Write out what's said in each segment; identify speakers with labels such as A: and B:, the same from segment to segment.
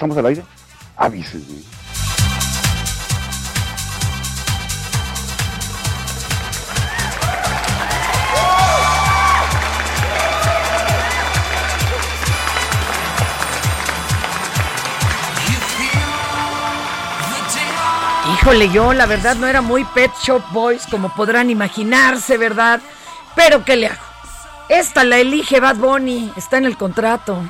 A: Estamos al aire? Avísenme.
B: Híjole, yo la verdad no era muy Pet Shop Boys, como podrán imaginarse, ¿verdad? Pero ¿qué le hago? Esta la elige Bad Bunny, está en el contrato.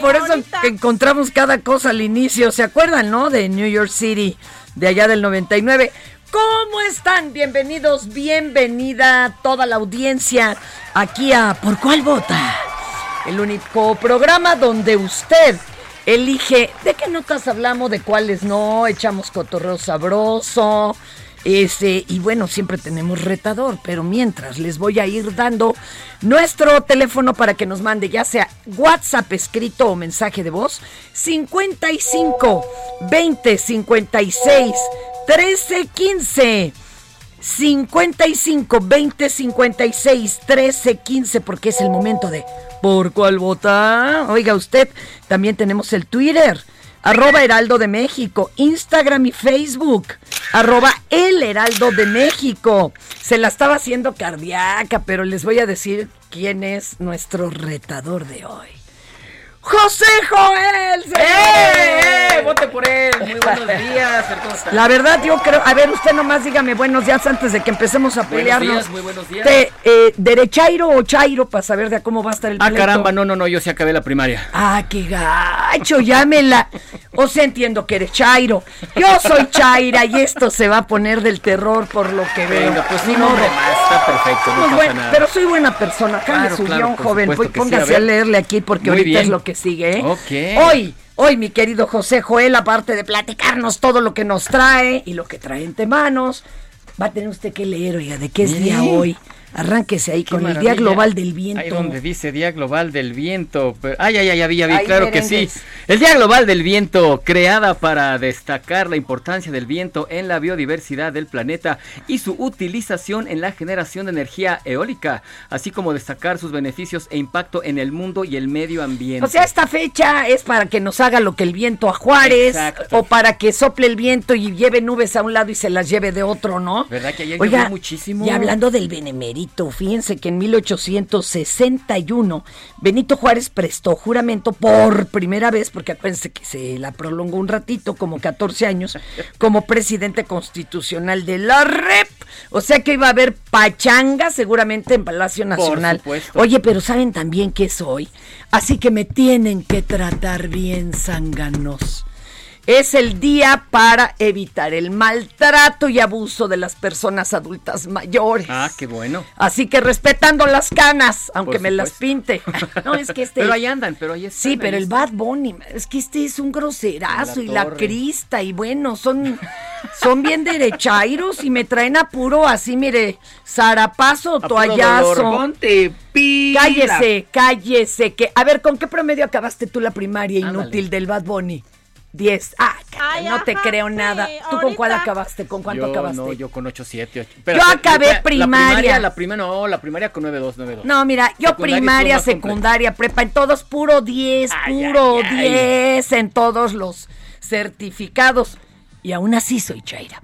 B: Por eso que encontramos cada cosa al inicio, ¿se acuerdan, no? De New York City, de allá del 99. ¿Cómo están? Bienvenidos, bienvenida toda la audiencia aquí a ¿Por cuál vota? El único programa donde usted elige de qué notas hablamos, de cuáles no, echamos cotorreo sabroso. Ese, y bueno, siempre tenemos retador, pero mientras les voy a ir dando nuestro teléfono para que nos mande ya sea WhatsApp escrito o mensaje de voz 55 20 56 13 15 55 20 56 13 15 porque es el momento de ¿por cuál vota? Oiga usted, también tenemos el Twitter arroba Heraldo de México, Instagram y Facebook, arroba El Heraldo de México. Se la estaba haciendo cardíaca, pero les voy a decir quién es nuestro retador de hoy. José Joel.
C: ¡Eh! ¡Eh! Vote por él. Muy buenos días.
B: La verdad, yo creo. A ver, usted nomás dígame buenos días antes de que empecemos a
C: Buenos
B: pelearnos.
C: días, muy buenos días.
B: Te, eh, ¿Derechairo o Chairo para saber de cómo va a estar el
C: Ah,
B: pleito?
C: caramba, no, no, no, yo sí acabé la primaria.
B: Ah, qué gacho, llámela. O sea, entiendo que eres Chairo. Yo soy Chaira y esto se va a poner del terror por lo que veo.
C: Venga, pues
B: Ni
C: hombre
B: modo.
C: más, está perfecto, no
B: Pues
C: pasa
B: bueno,
C: nada.
B: pero soy buena persona. Cambie
C: Claro,
B: su
C: claro, guion,
B: joven.
C: sí,
B: póngase
C: a
B: leerle aquí porque
C: Muy
B: ahorita es lo que sigue. ¿eh?
C: Ok.
B: Hoy, hoy, mi querido José Joel, aparte de platicarnos todo lo que nos trae y lo que trae entre manos, va a tener usted que leer, oiga, de qué es día hoy. Arránquese ahí
C: Qué
B: con el. Día Global del Viento.
C: Ahí donde dice Día Global del Viento. Ay, ay, ay, ya vi, ya vi,
B: Ay,
C: claro que sí. El Día Global del Viento, creada para destacar la importancia del viento en la biodiversidad del planeta y su utilización en la generación de energía eólica, así como destacar sus beneficios e impacto en el mundo y el medio ambiente.
B: O sea, esta fecha es para que nos haga lo que el viento a Juárez
C: Exacto.
B: o para que sople el viento y lleve nubes a un lado y se las lleve de otro, ¿no?
C: ¿Verdad que ayer
B: Oiga,
C: llovió muchísimo?
B: Y hablando del benemérito, fíjense que en 1861 Benito Juárez prestó juramento por primera vez, porque acuérdense que se la prolongó un ratito, como 14 años, como presidente constitucional de la REP. O sea que iba a haber pachanga seguramente en Palacio Nacional.
C: supuesto.
B: Oye, pero ¿saben también qué soy? Así que me tienen que tratar bien, zánganos. Es el día para evitar el maltrato y abuso de las personas adultas mayores.
C: Ah, qué bueno.
B: Así que respetando las canas, aunque me las pinte. No, es que este.
C: Pero ahí andan, pero ahí están.
B: Sí, pero el. Bad Bunny, es que este es un groserazo
C: La
B: y la crista y bueno, son son bien derechairos y me traen apuro así, mire, zarapazo,
C: A puro
B: toallazo.
C: Pila.
B: Cállese, cállese. Que, a ver, ¿con qué promedio acabaste tú la primaria
C: Ándale.
B: inútil del Bad Bunny? 10. Ah,
D: Ay,
B: no te
D: ajá,
B: creo
D: sí,
B: nada. ¿Tú con cuál
D: ahorita.
B: acabaste? ¿Con cuánto
C: yo,
B: acabaste?
C: No, yo con 8, 7, 8.
B: Yo acabé
C: La
B: primaria.
C: primaria, la primaria, no, la primaria con 9, 2, 9, 2.
B: No, mira, yo
C: Secundaria
B: primaria, secundaria, prepa, en todos puro 10,
C: Ay,
B: puro
C: ay, ay.
B: 10 en todos los certificados. Y aún así soy Chaira.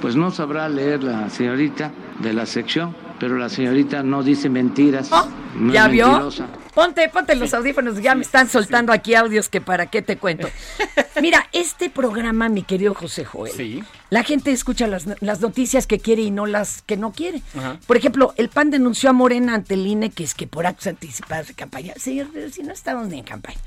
E: Pues no sabrá leer la señorita de la sección, pero la señorita no dice mentiras.
B: Oh,
E: no
B: ¿Ya
E: es
B: vio?
E: mentirosa.
B: Ponte, ponte los audífonos, ya me están soltando aquí audios que para qué te cuento. Mira, este programa, mi querido José Joel,
C: Sí.
B: la gente escucha las, las noticias que quiere y no las que no quiere.
C: Ajá.
B: Por ejemplo, el PAN denunció a Morena ante el INE que es que por actos anticipados de campaña. Sí, si no estamos ni en campaña.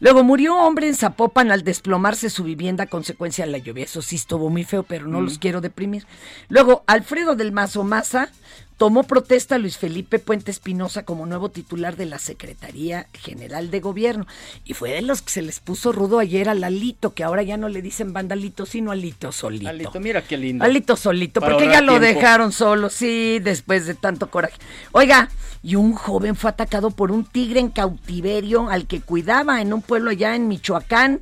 B: Luego murió hombre en Zapopan al desplomarse su vivienda a consecuencia de la lluvia. Eso sí estuvo muy feo, pero no los quiero deprimir. Luego, Alfredo del Mazo Maza tomó protesta Luis Felipe Puente Espinosa como nuevo titular de la Secretaría General de Gobierno. Y fue de los que se les puso rudo ayer a Lalito, que ahora ya no le dicen bandalito, sino Alito solito.
C: Alito, mira qué lindo.
B: Alito solito,
C: Para
B: porque ya lo dejaron solo, sí, después de tanto coraje. Oiga, y un joven fue atacado por un tigre en cautiverio al que cuidaba en un pueblo allá en Michoacán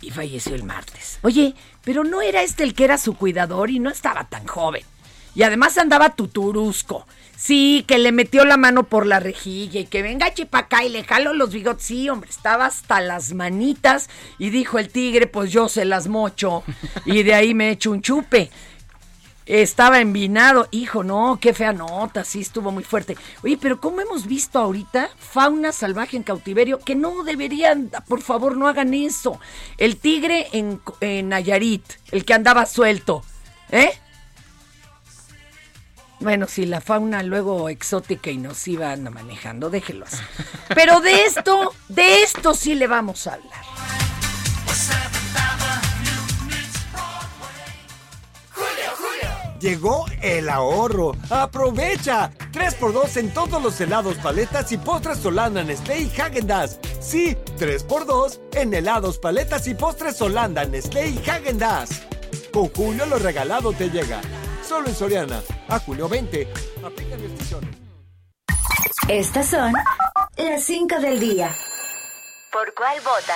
B: y falleció el martes. Oye, pero no era este el que era su cuidador y no estaba tan joven. Y además andaba tuturusco. Sí, que le metió la mano por la rejilla y que venga chipacá y le jalo los bigotes. Sí, hombre, estaba hasta las manitas y dijo el tigre, pues yo se las mocho. Y de ahí me echo un chupe. Estaba envinado. Hijo, no, qué fea nota, sí estuvo muy fuerte. Oye, pero ¿cómo hemos visto ahorita fauna salvaje en cautiverio? Que no deberían, por favor, no hagan eso. El tigre en, en Nayarit, el que andaba suelto, ¿eh? Bueno, si la fauna luego exótica y nos iba anda manejando, déjelo así. Pero de esto, de esto sí le vamos a hablar.
F: Llegó el ahorro. ¡Aprovecha! 3x2 en todos los helados, paletas y postres Solana, Nestlé y Häagen-Dazs. Sí, 3x2 en helados, paletas y postres Holanda, Nestlé y Häagen Dazs. Con Julio lo regalado te llega. Solo en Soriana. A julio 20. Aplica restricciones.
G: Estas son las 5 del día. ¿Por cuál vota?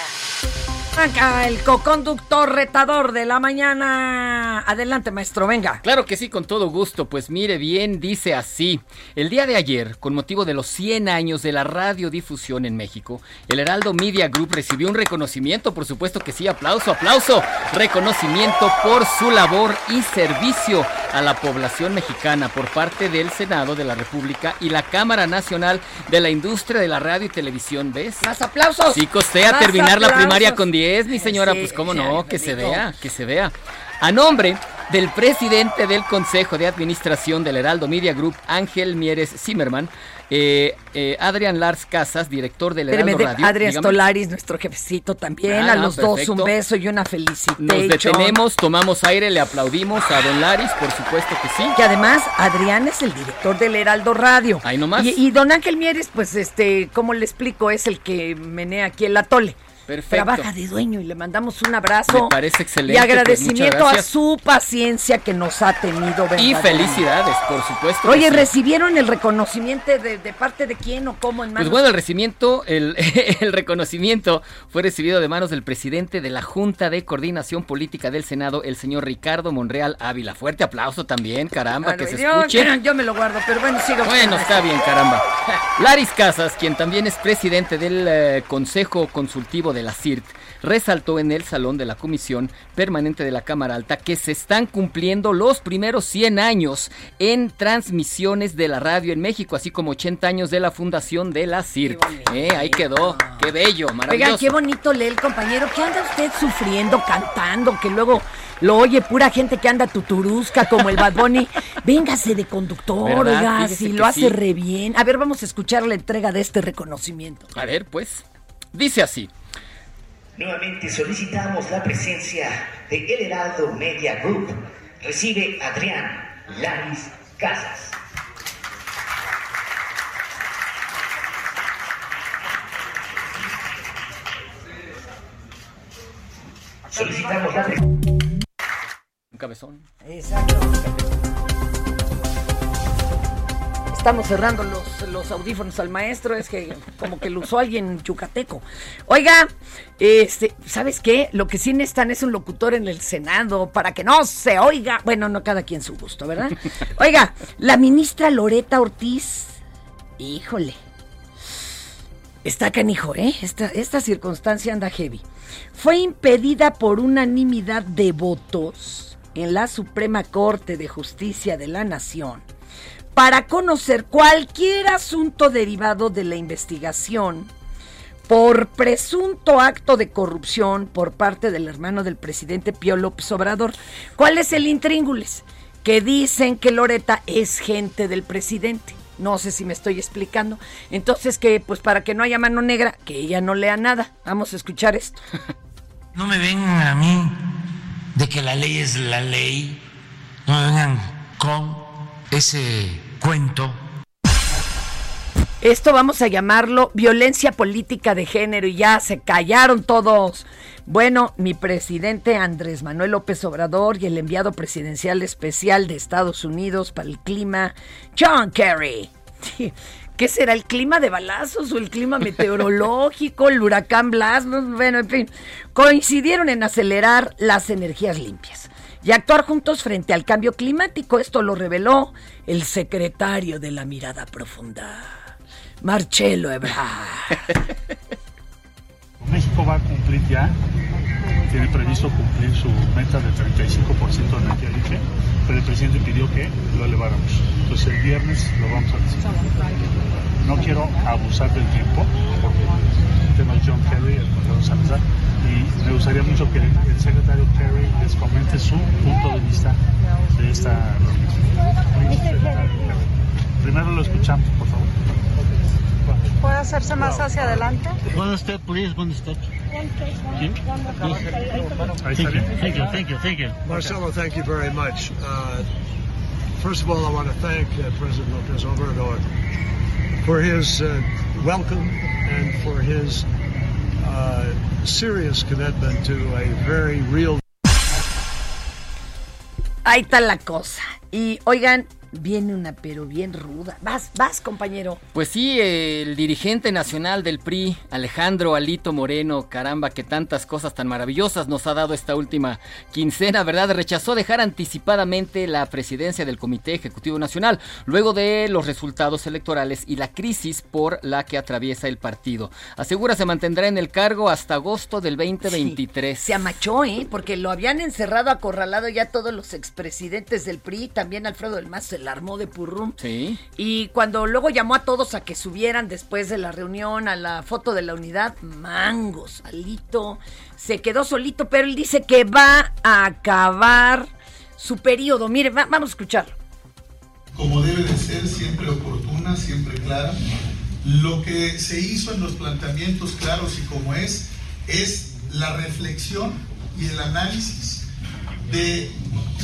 B: Acá el coconductor retador de la mañana. Adelante, maestro, venga.
C: Claro que sí, con todo gusto. Pues mire bien, dice así. El día de ayer, con motivo de los 100 años de la radiodifusión en México, el Heraldo Media Group recibió un reconocimiento, por supuesto que sí, aplauso, aplauso. Reconocimiento por su labor y servicio a la población mexicana por parte del Senado de la República y la Cámara Nacional de la Industria de la Radio y Televisión, ¿ves?
B: Más aplausos.
C: Sí, costea terminar la primaria con 10, mi señora,
B: Sí,
C: pues cómo no, que se vea, que se vea. A nombre del presidente del Consejo de Administración del Heraldo Media Group, Ángel Mieres Zimmerman, eh, eh, Adrián Lars Casas, director del Heraldo
B: Espérame,
C: Radio.
B: Adrián. Stolaris, nuestro jefecito también.
C: Ah,
B: a los dos un beso y una felicitation.
C: Nos detenemos, tomamos aire, le aplaudimos a Don Laris, por supuesto que sí.
B: Que además Adrián es el director del Heraldo Radio.
C: Ahí nomás.
B: Y, y don Ángel Mieres, pues este, ¿cómo le explico? Es el que menea aquí el atole.
C: Perfecto.
B: Trabaja de dueño y le mandamos un abrazo.
C: Me parece excelente,
B: Y
C: pues,
B: agradecimiento a su paciencia que nos ha tenido.
C: Y felicidades, por supuesto.
B: Oye. ¿recibieron el reconocimiento de, de parte de quién o cómo en
C: Pues
B: manos?
C: bueno, el recibimiento, el, el reconocimiento fue recibido de manos del presidente de la Junta de Coordinación Política del Senado, el señor Ricardo Monreal Ávila. Fuerte aplauso también, caramba,
B: Bueno,
C: que se
B: yo,
C: escuche.
B: yo me lo guardo, pero bueno, sigo.
C: Bueno, está bien, caramba. Laris Casas, quien también es presidente del eh, Consejo Consultivo de la CIRT, resaltó en el salón de la Comisión Permanente de la Cámara Alta que se están cumpliendo los primeros 100 años en transmisiones de la radio en México, así como 80 años de la fundación de la CIRT. Eh, ahí quedó, qué bello, maravilloso.
B: Oigan, qué bonito lee el compañero. ¿Qué anda usted sufriendo, cantando? Que luego lo oye pura gente que anda tuturusca como el Bad Bunny. Véngase de conductor,
C: ¿Verdad?
B: oiga,
C: Fíjese
B: si lo hace
C: sí.
B: re bien. A ver, vamos a escuchar la entrega de este reconocimiento.
C: A ver, pues, dice así.
D: Nuevamente solicitamos la presencia de El Heraldo Media Group. Recibe Adrián Laris Casas. Solicitamos la presencia.
C: Un cabezón.
B: Exacto. Estamos cerrando los, los audífonos al maestro, es que como que lo usó alguien yucateco. Oiga, este, ¿sabes qué? Lo que sí necesitan es un locutor en el Senado para que no se oiga. Bueno, no cada quien su gusto, ¿verdad? Oiga, la ministra Loreta Ortiz, híjole, está canijo, ¿eh? Esta, esta circunstancia anda heavy. Fue impedida por unanimidad de votos en la Suprema Corte de Justicia de la Nación para conocer cualquier asunto derivado de la investigación por presunto acto de corrupción por parte del hermano del presidente Pío López Obrador. ¿Cuál es el intríngulis? Que dicen que Loreta es gente del presidente. No sé si me estoy explicando. Entonces que, pues para que no haya mano negra, que ella no lea nada. Vamos a escuchar esto.
H: No me vengan a mí de que la ley es la ley. No me vengan con ese cuento.
B: Esto vamos a llamarlo violencia política de género y ya se callaron todos. Bueno, mi presidente Andrés Manuel López Obrador y el enviado presidencial especial de Estados Unidos para el clima, John Kerry. ¿Qué será el clima de balazos o el clima meteorológico, el huracán Blas? No, Bueno, en fin, coincidieron en acelerar las energías limpias y actuar juntos frente al cambio climático. Esto lo reveló el secretario de la mirada profunda, Marcelo Ebrard.
I: México va a cumplir ya, tiene previsto cumplir su meta de 35% de energía limpia, pero el presidente pidió que lo eleváramos. Entonces el viernes lo vamos a decir. No quiero abusar del tiempo, porque el tema John Kerry, el Salazar, y me gustaría mucho que el secretario Kerry les comente su punto de vista de esta reunión. Secretario Kerry. Primero lo escuchamos, por favor.
J: ¿Puede hacerse más hacia adelante?
I: One step, please, one step.
K: You, thank you, thank you, thank you. Marcelo, thank you very much. Uh, first of all, I want to thank uh, President Lopez Obrador for his uh, welcome and for his
B: Ahí está la cosa. Y oigan, viene una pero bien ruda. Vas, vas, compañero.
C: Pues sí, el dirigente nacional del PRI, Alejandro Alito Moreno, caramba, que tantas cosas tan maravillosas nos ha dado esta última quincena, ¿verdad? Rechazó dejar anticipadamente la presidencia del Comité Ejecutivo Nacional, luego de los resultados electorales y la crisis por la que atraviesa el partido. Asegura se mantendrá en el cargo hasta agosto del 2023.
B: Se amachó, ¿eh? Porque lo habían encerrado, acorralado ya todos los expresidentes del PRI, también Alfredo del Mazo se la armó de purrum.
C: Sí.
B: Y cuando luego llamó a todos a que subieran después de la reunión a la foto de la unidad, mangos, Alito se quedó solito, pero él dice que va a acabar su periodo. Mire, va- vamos a escucharlo.
L: como debe de ser, siempre oportuna, siempre clara. Lo que se hizo en los planteamientos claros y como es, es la reflexión y el análisis de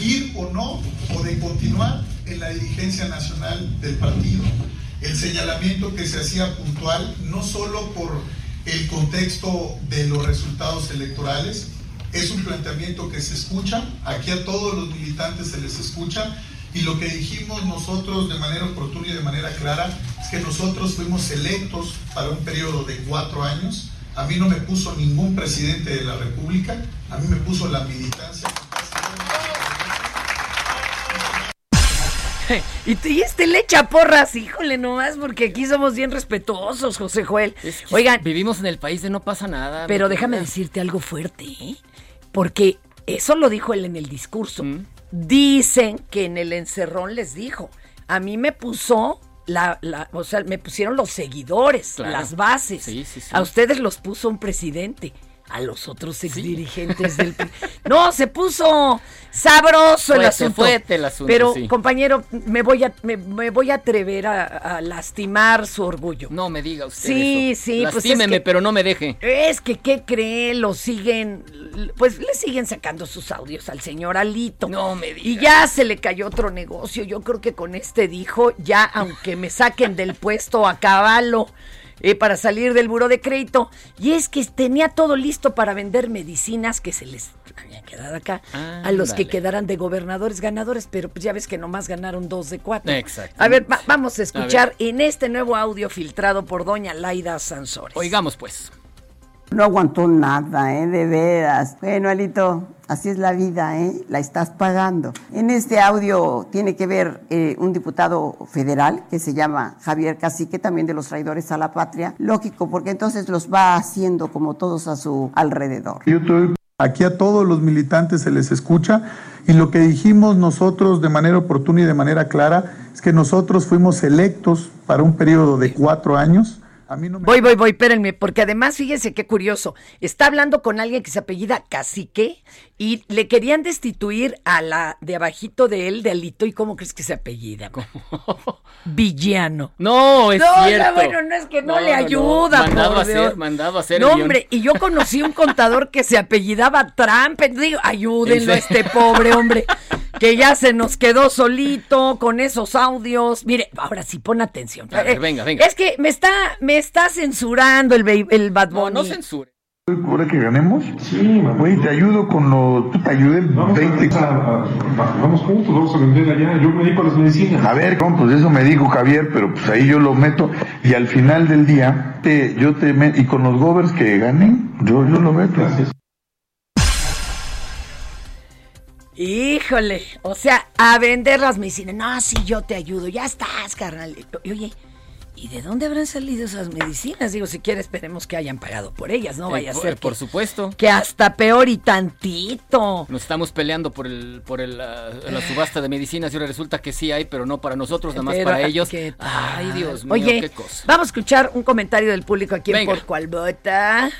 L: ir o no, o de continuar en la dirigencia nacional del partido. El señalamiento que se hacía puntual, no solo por el contexto de los resultados electorales, es un planteamiento que se escucha, aquí a todos los militantes se les escucha, y lo que dijimos nosotros de manera oportuna y de manera clara es que nosotros fuimos electos para un periodo de cuatro años. A mí no me puso ningún presidente de la República, a mí me puso la militancia.
B: Y, y este le echa porras, híjole nomás, porque aquí somos bien respetuosos, José Joel. Oigan,
C: Vivimos en el país de no pasa nada.
B: pero déjame decirte algo fuerte, ¿eh? Porque eso lo dijo él en el discurso. Dicen que en el encerrón les dijo, a mí me puso la, la- o sea, me pusieron los seguidores,
C: Claro.
B: las bases.
C: Sí, sí, sí.
B: A ustedes los puso un presidente. A los otros exdirigentes del. No, se puso sabroso el asunto.
C: fuerte el asunto,
B: Pero,
C: sí.
B: compañero, me voy a, me, me voy a atrever a, a lastimar su orgullo.
C: No me diga usted
B: Sí,
C: eso.
B: sí, pues es
C: Lastímeme,
B: que-
C: pero no me deje.
B: Es que, ¿qué cree? Lo siguen, pues le siguen sacando sus audios al señor Alito.
C: No me
B: Y ya se le cayó otro negocio. Yo creo que con este dijo, ya aunque me saquen del puesto a caballo eh, para salir del buro de crédito. Y es que tenía todo listo para vender medicinas que se les habían quedado acá a los que quedaran de gobernadores ganadores, pero pues ya ves que nomás ganaron dos de cuatro.
C: Exacto.
B: A ver, va- vamos a escuchar en este nuevo audio filtrado por doña Laida Sansores.
C: Oigamos pues.
M: No aguantó nada, ¿eh? De veras. Bueno, Alito, así es la vida, ¿eh? La estás pagando. En este audio tiene que ver eh, un diputado federal que se llama Javier Cacique, también de los traidores a la patria. Lógico, porque entonces los va haciendo como todos a su alrededor.
L: Aquí a todos los militantes se les escucha y lo que dijimos nosotros de manera oportuna y de manera clara es que nosotros fuimos electos para un periodo de cuatro años. A mí no me
B: Voy, voy, voy, espérenme, porque además fíjense qué curioso. Está hablando con alguien que se apellida Cacique y le querían destituir a la de abajito de él, de Alito, ¿y cómo crees que se apellida? Villano.
C: No, es
B: no,
C: cierto.
B: bueno, no es que no,
C: No,
B: le
C: no, no.
B: ayuda.
C: Mandado
B: por
C: a hacer,
B: Dios.
C: mandado a hacer
B: No,
C: el
B: hombre, y yo conocí un contador que se apellidaba Trump. Digo, ayúdenlo a este pobre hombre, que ya se nos quedó solito con esos audios. Mire, ahora sí, pon atención.
C: A ver,
B: Eh,
C: venga, venga.
B: Es que me está, me está censurando el, el Bad
C: No,
B: Bunny.
C: no censure.
L: ¿Ahora que ganemos? Sí, Güey, te ayudo con lo... Tú te ayudé 20...
I: Vamos juntos, vamos a vender allá. Yo me di para las medicinas.
L: A ver, ¿cómo? Pues eso me dijo Javier, pero pues ahí yo lo meto y al final del día, te, yo te meto... Y con los govers que ganen, yo, yo lo meto.
B: Híjole, o sea, a vender las medicinas. No, sí, yo te ayudo. Ya estás, carnal. Oye, ¿y de dónde habrán salido esas medicinas? Digo, si quiere, esperemos que hayan pagado por ellas. No vaya
C: Eh,
B: a
C: por-
B: ser
C: por
B: que,
C: supuesto.
B: que hasta peor y tantito.
C: Nos estamos peleando por el por el, ah, la subasta de medicinas y ahora resulta que sí hay, pero no para nosotros, nada más
B: Pero,
C: para ellos. Ay, Dios mío,
B: Oye,
C: qué cosa.
B: vamos a escuchar un comentario del público aquí en
C: Venga.
B: Por Cual Vota.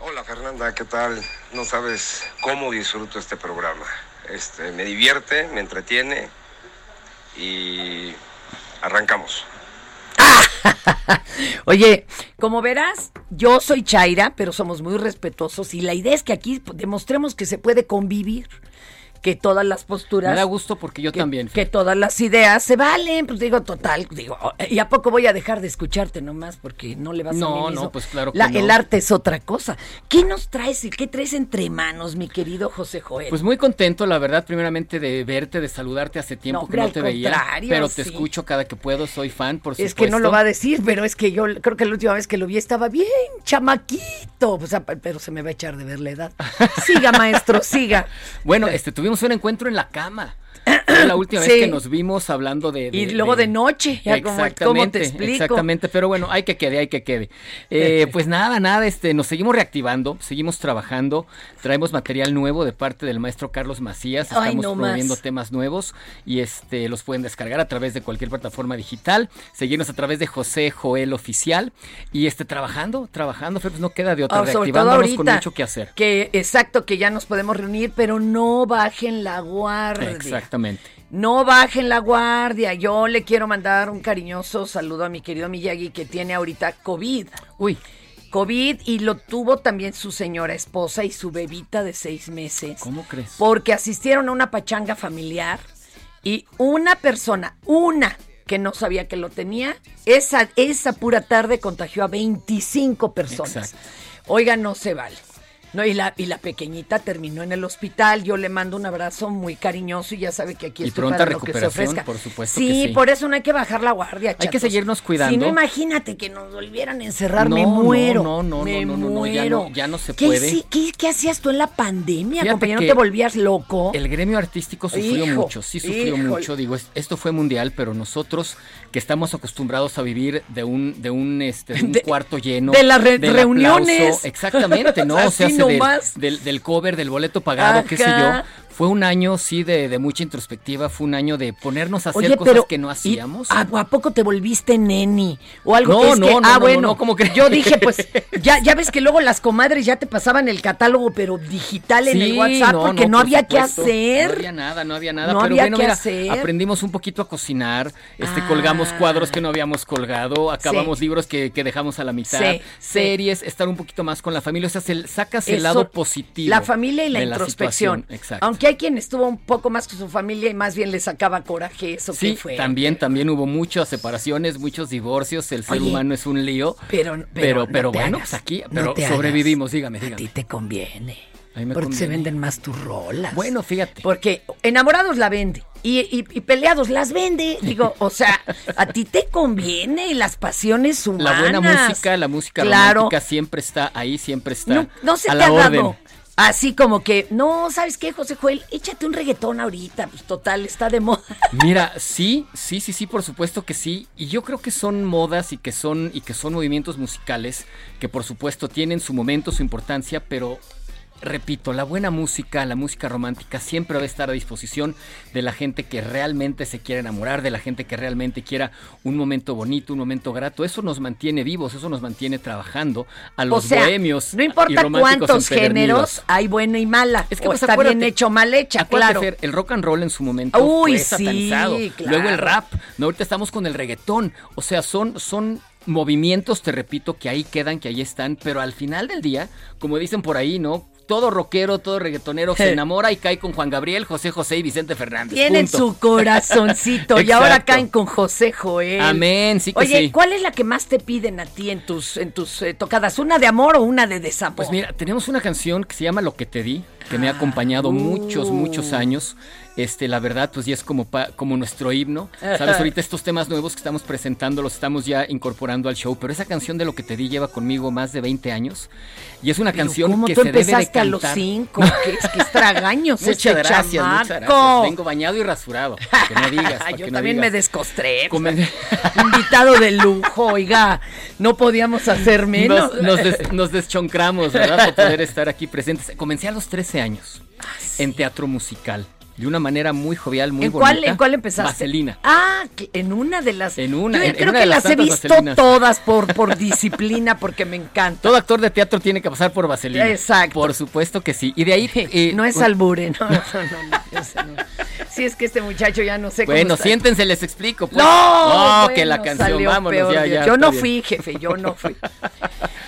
N: Hola Fernanda, ¿qué tal? No sabes cómo disfruto este programa. Este, me divierte, me entretiene y arrancamos.
B: Oye, como verás, yo soy Chaira, pero somos muy respetuosos y la idea es que aquí demostremos que se puede convivir. Que todas las posturas.
C: Me da gusto porque yo
B: que,
C: también.
B: Que todas las ideas se valen. Pues digo, total, digo, ¿y a poco voy a dejar de escucharte nomás? Porque no le vas a
C: No,
B: mí
C: no,
B: mismo?
C: pues claro que
B: La-
C: no.
B: El arte es otra cosa. ¿Qué nos traes y qué traes entre manos, mi querido José Joel?
C: Pues muy contento, la verdad, primeramente de verte, de saludarte hace tiempo
B: No,
C: que no te veía. Pero te
B: sí.
C: escucho cada que puedo, soy fan, por supuesto.
B: Es que no lo va a decir, pero es que yo creo que la última vez que lo vi estaba bien chamaquito. O sea, pero se me va a echar de ver la edad. Siga, maestro, siga.
C: Bueno, este, tuvimos un encuentro en la cama. Fue la última
B: Sí.
C: vez que nos vimos hablando de...
B: Y luego de noche, ya como- ¿cómo te
C: exactamente,
B: explico?
C: exactamente, pero bueno, hay que quede, hay que quede. Eh, pues nada, nada, este, nos seguimos reactivando, seguimos trabajando, traemos material nuevo de parte del maestro Carlos Macías,
B: Ay,
C: estamos
B: no
C: promoviendo
B: más.
C: temas nuevos y este los pueden descargar a través de cualquier plataforma digital, seguirnos a través de José Joel Oficial y este trabajando, trabajando, Fer, pues no queda de otra,
B: todo
C: reactivándonos con
B: ahorita,
C: mucho que hacer.
B: Que exacto, que ya nos podemos reunir, pero no bajen la guardia.
C: Exactamente.
B: No bajen la guardia. Yo le quiero mandar un cariñoso saludo a mi querido Miyagi que tiene ahorita COVID.
C: Uy.
B: COVID y lo tuvo también su señora esposa y su bebita de seis meses.
C: ¿Cómo crees?
B: Porque asistieron a una pachanga familiar y una persona, una que no sabía que lo tenía, esa, esa pura tarde contagió a 25 personas.
C: Exacto.
B: Oiga, no se vale. No, y la, y la pequeñita terminó en el hospital. Yo le mando un abrazo muy cariñoso y ya sabe que aquí
C: Y
B: estoy
C: pronta
B: para lo que se
C: recuperación,
B: ofrezca.
C: por supuesto
B: Sí,
C: que sí.
B: por eso no hay que bajar la guardia.
C: Hay que
B: chatos.
C: seguirnos cuidando.
B: Si no, imagínate que nos volvieran a encerrar, me
C: No, no,
B: muero.
C: no, no,
B: me
C: no, no, no, ya
B: muero.
C: no- ya no se
B: ¿Qué
C: puede.
B: ¿Qué, qué hacías tú en la pandemia,
C: Fíjate
B: compañero? ¿Te volvías loco?
C: El gremio artístico sufrió
B: Hijo,
C: mucho, sí sufrió mucho. Digo, es- esto fue mundial, pero nosotros que estamos acostumbrados a vivir de un de un este de un
B: De-
C: cuarto lleno,
B: de las re- reuniones.
C: aplauso, exactamente, no, o sea, se del, del, del cover, del boleto pagado, qué sé yo. Fue un año, sí, de, de mucha introspectiva, fue un año de ponernos a hacer
B: Oye,
C: cosas
B: pero
C: que no
B: ¿y
C: hacíamos.
B: ¿A, a poco te volviste neni? O algo
C: No,
B: que es
C: no,
B: que,
C: no,
B: ah,
C: no,
B: bueno,
C: no, ¿cómo crees?
B: yo dije, pues, ya, ya ves que luego las comadres ya te pasaban el catálogo, pero digital en el WhatsApp, porque no,
C: por
B: había que
C: supuesto.
B: hacer.
C: No había nada, no había nada.
B: No
C: pero
B: había
C: bueno,
B: que
C: mira,
B: hacer.
C: aprendimos un poquito a cocinar, este,
B: Ah.
C: colgamos cuadros que no habíamos colgado, acabamos
B: Sí.
C: libros que, que dejamos a la mitad,
B: Sí,
C: series, estar un poquito más con la familia, o sea, se- sacas el
B: Eso,
C: lado positivo.
B: La familia y la
C: de
B: introspección.
C: Exacto.
B: Aunque hay quien estuvo un poco más con su familia y más bien le sacaba coraje eso
C: Sí,
B: que fue.
C: también, también hubo muchas separaciones, muchos divorcios, el ser
B: Oye,
C: humano es un lío.
B: Pero,
C: Pero,
B: pero, no
C: bueno,
B: hagas,
C: pues aquí,
B: no hagas.
C: sobrevivimos, dígame, dígame.
B: A ti te conviene.
C: A mí me
B: porque se venden más tus rolas.
C: Bueno, fíjate.
B: Porque enamorados la vende y, y- y peleados las vende. Digo, o sea, a ti te conviene las pasiones humanas.
C: La buena música, la música
B: Claro.
C: romántica siempre está ahí, siempre está
B: No, no se
C: a
B: te
C: la
B: ha
C: orden.
B: Así como que, no, ¿sabes qué, José Joel? Échate un reggaetón ahorita, pues total, está de moda.
C: Mira, sí, sí, sí, sí, por supuesto que sí. Y yo creo que son modas y que son, y que son movimientos musicales que por supuesto tienen su momento, su importancia, pero repito, la buena música, la música romántica siempre va a estar a disposición de la gente que realmente se quiera enamorar, de la gente que realmente quiera un momento bonito, un momento grato. Eso nos mantiene vivos, eso nos mantiene trabajando a los
B: o sea,
C: bohemios.
B: no importa cuántos géneros hay buena y mala.
C: Es que
B: o
C: pues,
B: está bien hecho o mal hecha, claro.
C: Fer, el rock and roll en su momento
B: Uy,
C: fue
B: sí,
C: satanizado.
B: claro.
C: Luego el rap. No, ahorita estamos con el reggaetón. O sea, son, son movimientos, te repito, que ahí quedan, que ahí están. Pero al final del día, como dicen por ahí, ¿no? Todo rockero, todo reggaetonero se enamora y cae con Juan Gabriel, José José y Vicente Fernández.
B: Tienen
C: Punto.
B: su corazoncito y ahora caen con José Joel.
C: Amén, sí que
B: Oye,
C: sí.
B: ¿cuál es la que más te piden a ti en tus, en tus eh, tocadas? ¿Una de amor o una de desamor?
C: Pues mira, tenemos una canción que se llama Lo que te di, que me ha acompañado muchos, muchos años. Este, la verdad, pues ya es como, pa- como nuestro himno. Sabes, ahorita estos temas nuevos que estamos presentando los estamos ya incorporando al show, pero esa canción de Lo que te di lleva conmigo más de 20 años y es una
B: Pero
C: canción
B: ¿cómo
C: que
B: tú
C: se debe de
B: empezaste a los
C: cantar.
B: cinco? ¿Qué es que es tragaños
C: Muchas
B: este
C: gracias,
B: chamaco?
C: muchas gracias. Vengo bañado y rasurado. Que no digas.
B: Yo
C: que no
B: también me descostré.
C: Come-
B: Invitado de lujo, oiga. No podíamos hacer menos.
C: Nos, nos, des- nos deschoncramos, ¿verdad? Por poder estar aquí presentes. Comencé a los 13 años en teatro musical. De una manera muy jovial, muy
B: ¿En cuál,
C: bonita.
B: ¿En cuál empezaste?
C: Vaselina.
B: Ah, en una de las.
C: En una,
B: Yo
C: en- en
B: creo
C: una
B: que
C: de las
B: las he visto
C: Vaselinas.
B: todas por, por disciplina, porque me encanta.
C: Todo actor de teatro tiene que pasar por Vaselina.
B: Exacto.
C: Por supuesto que sí. Y de ahí. eh,
B: No es albure, no, no, no, no, no. Sí, es que este muchacho ya no sé cómo
C: Bueno, siéntense, les explico. Pues.
B: No,
C: No,
B: bueno,
C: que la canción, vámonos,
B: peor,
C: ya, ya.
B: Yo no
C: bien.
B: fui, jefe, yo no fui.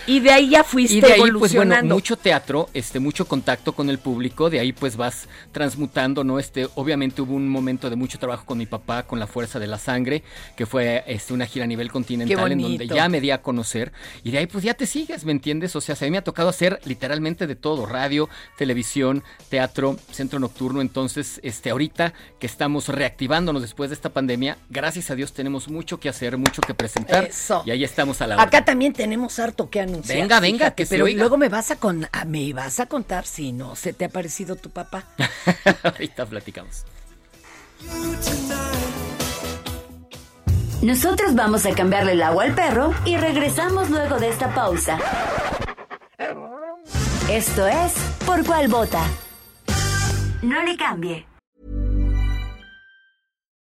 B: Y de ahí ya fuiste
C: Y de ahí, pues bueno, mucho teatro, este, mucho contacto con el público, de ahí pues vas transmutando, ¿no? Este, obviamente hubo un momento de mucho trabajo con mi papá, con la fuerza de la sangre, que fue este, una gira a nivel continental en donde ya me di a conocer. Y de ahí pues ya te sigues, ¿me entiendes? O sea, a mí me ha tocado hacer literalmente de todo, radio, televisión, teatro, centro nocturno. Entonces, este, ahorita que estamos reactivándonos después de esta pandemia, gracias a Dios tenemos mucho que hacer, mucho que presentar.
B: Eso.
C: Y ahí estamos a la
B: Acá también tenemos harto que anunciar.
C: Venga, venga, que se
B: pero
C: oiga.
B: luego me vas a con, a- me vas a contar si no se te ha parecido tu papá.
C: Ahorita platicamos.
G: Nosotros vamos a cambiarle el agua al perro y regresamos luego de esta pausa. Esto es Por cuál vota. No le cambie.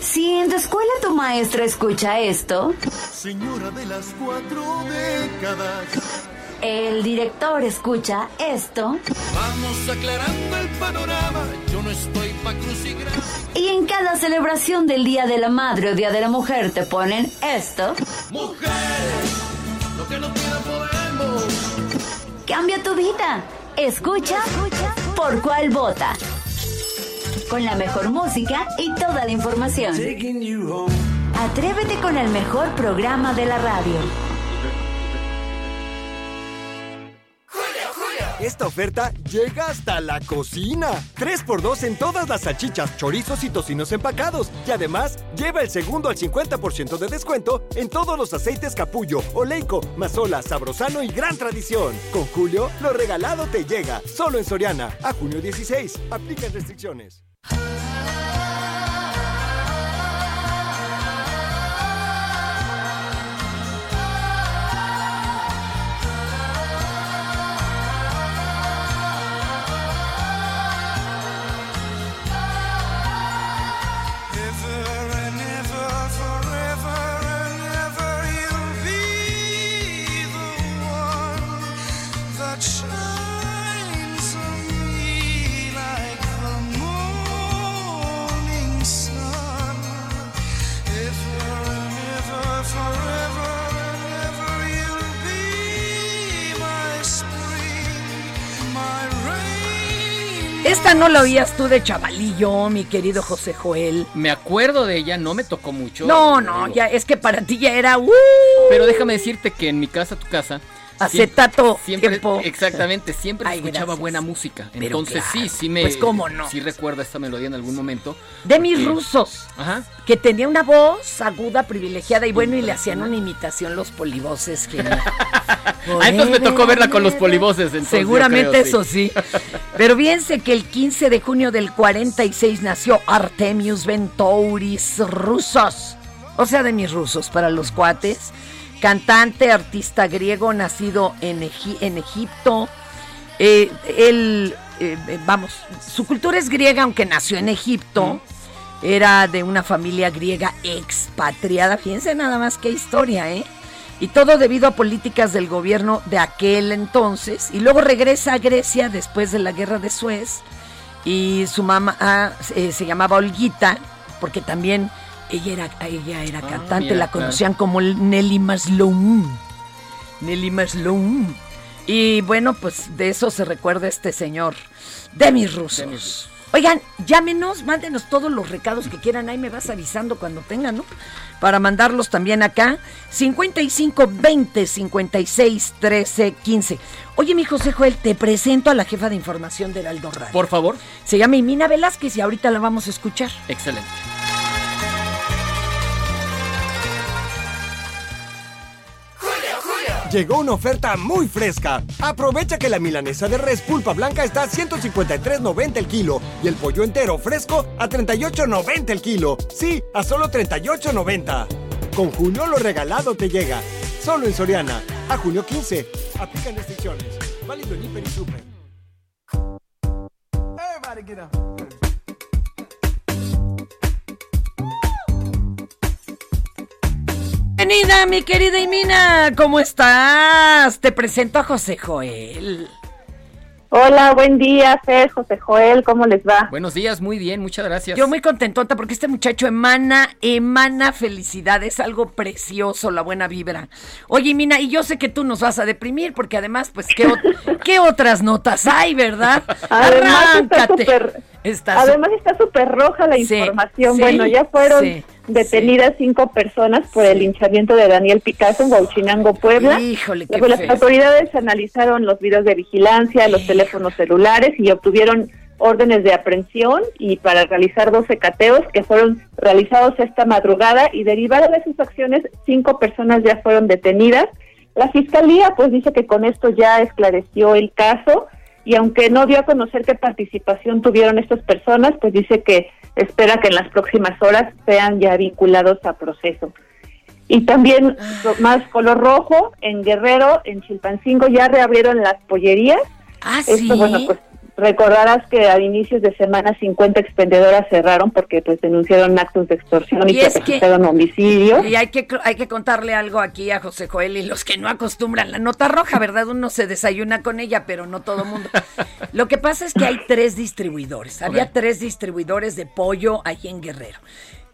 G: Si en tu escuela tu maestra escucha esto,
F: Señora de las cuatro décadas.
G: el director escucha esto,
O: Vamos aclarando el panorama, yo no estoy pa'
G: y en cada celebración del Día de la Madre o Día de la Mujer te ponen esto,
O: Mujeres, lo que no tiene podemos.
G: cambia tu vida. Escucha por cuál vota. Con la mejor música y toda la información. Atrévete con el mejor programa de la radio.
F: Esta oferta llega hasta la cocina. 3x2 en todas las salchichas, chorizos y tocinos empacados. Y además, lleva el segundo al 50% de descuento en todos los aceites capullo, oleico, mazola, sabrosano y gran tradición. Con Julio, lo regalado te llega. Solo en Soriana. A junio 16. Aplican restricciones.
O: Bye.
B: Esta no la oías tú de chavalillo, mi querido José Joel.
C: Me acuerdo de ella, no me tocó mucho.
B: No, no, ya es que para ti ya era ¡uh!
C: Pero déjame decirte que en mi casa, tu casa.
B: Acetato,
C: siempre,
B: tiempo.
C: Exactamente, siempre
B: Ay,
C: escuchaba
B: gracias.
C: buena música.
B: Pero
C: Entonces sí,
B: claro,
C: sí me.
B: pues, cómo no.
C: Sí recuerdo esta melodía en algún momento.
B: De mis
C: porque-
B: rusos.
C: Ajá.
B: Que tenía una voz aguda, privilegiada y bueno, y le hacían una imitación los polivoces. genial.
C: Ah, entonces me tocó verla con los polivoces. entonces,
B: Seguramente
C: creo,
B: eso sí. Pero fíjense que el 15 de junio del 46 nació Artemius Ventouris rusos. O sea, de mis rusos para los cuates. Cantante, artista griego, nacido en, Egi- en Egipto. Eh, él, eh, vamos, su cultura es griega, aunque nació en Egipto. Era de una familia griega expatriada. Fíjense nada más qué historia, ¿eh? Y todo debido a políticas del gobierno de aquel entonces. Y luego regresa a Grecia después de la guerra de Suez. Y su mamá eh, se llamaba Olguita, porque también ella era, ella era cantante,
C: Ah, mira,
B: la
C: claro.
B: conocían como Nelly Masloum. Nelly Masloum. Y bueno, pues de eso se recuerda este señor, de mis rusos. Oigan, llámenos, mándenos todos los recados que quieran, ahí me vas avisando cuando tengan, ¿no? Para mandarlos también acá, 55 20 56 13 15. Oye, mi José Joel, te presento a la jefa de información de Heraldo Radio.
C: Por favor.
B: Se llama Imina Velázquez y ahorita la vamos a escuchar.
C: Excelente.
F: Llegó una oferta muy fresca. Aprovecha que la milanesa de res pulpa blanca está a 153.90 el kilo y el pollo entero fresco a 38.90 el kilo. Sí, a solo 38.90. Con Junio lo regalado te llega. Solo en Soriana. A junio 15. Aplican restricciones. Válido en Hiper y Super.
O: Everybody get up.
B: Bienvenida, mi querida Imina. ¿Cómo estás? Te presento a José Joel.
P: Hola, buen día, Fer, José Joel, ¿cómo les va?
C: Buenos días, muy bien, muchas gracias.
B: Yo muy contentota porque este muchacho emana, emana felicidad, es algo precioso, la buena vibra. Oye, Mina, y yo sé que tú nos vas a deprimir porque además, pues, ¿qué, ot- qué otras notas hay, verdad?
P: Además está
B: Arráncate.
P: Además está súper roja la
B: Sí,
P: información.
B: sí,
P: bueno, ya fueron
B: sí,
P: detenidas cinco personas por el linchamiento de Daniel Picasso en Huachinango, Puebla.
B: Híjole, qué
P: las
B: feo.
P: autoridades analizaron los videos de vigilancia, los teléfonos celulares y obtuvieron órdenes de aprehensión y para realizar 12 cateos que fueron realizados esta madrugada y derivado de sus acciones cinco personas ya fueron detenidas. La fiscalía pues dice que con esto ya esclareció el caso y aunque no dio a conocer qué participación tuvieron estas personas, pues dice que espera que en las próximas horas sean ya vinculados a proceso. Y también lo- más color rojo, en Guerrero, en Chilpancingo ya reabrieron las pollerías.
B: Ah,
P: Esto,
B: sí.
P: bueno, pues recordarás que a inicios de semana 50 expendedoras cerraron porque pues denunciaron actos de extorsión y,
B: Y
P: que
B: es que-
P: registraron homicidio.
B: Y hay que, hay que contarle algo aquí a José Joel y los que no acostumbran la nota roja, ¿verdad? Uno se desayuna con ella, pero no todo mundo. Lo que pasa es que hay tres distribuidores. Había tres distribuidores de pollo ahí en Guerrero.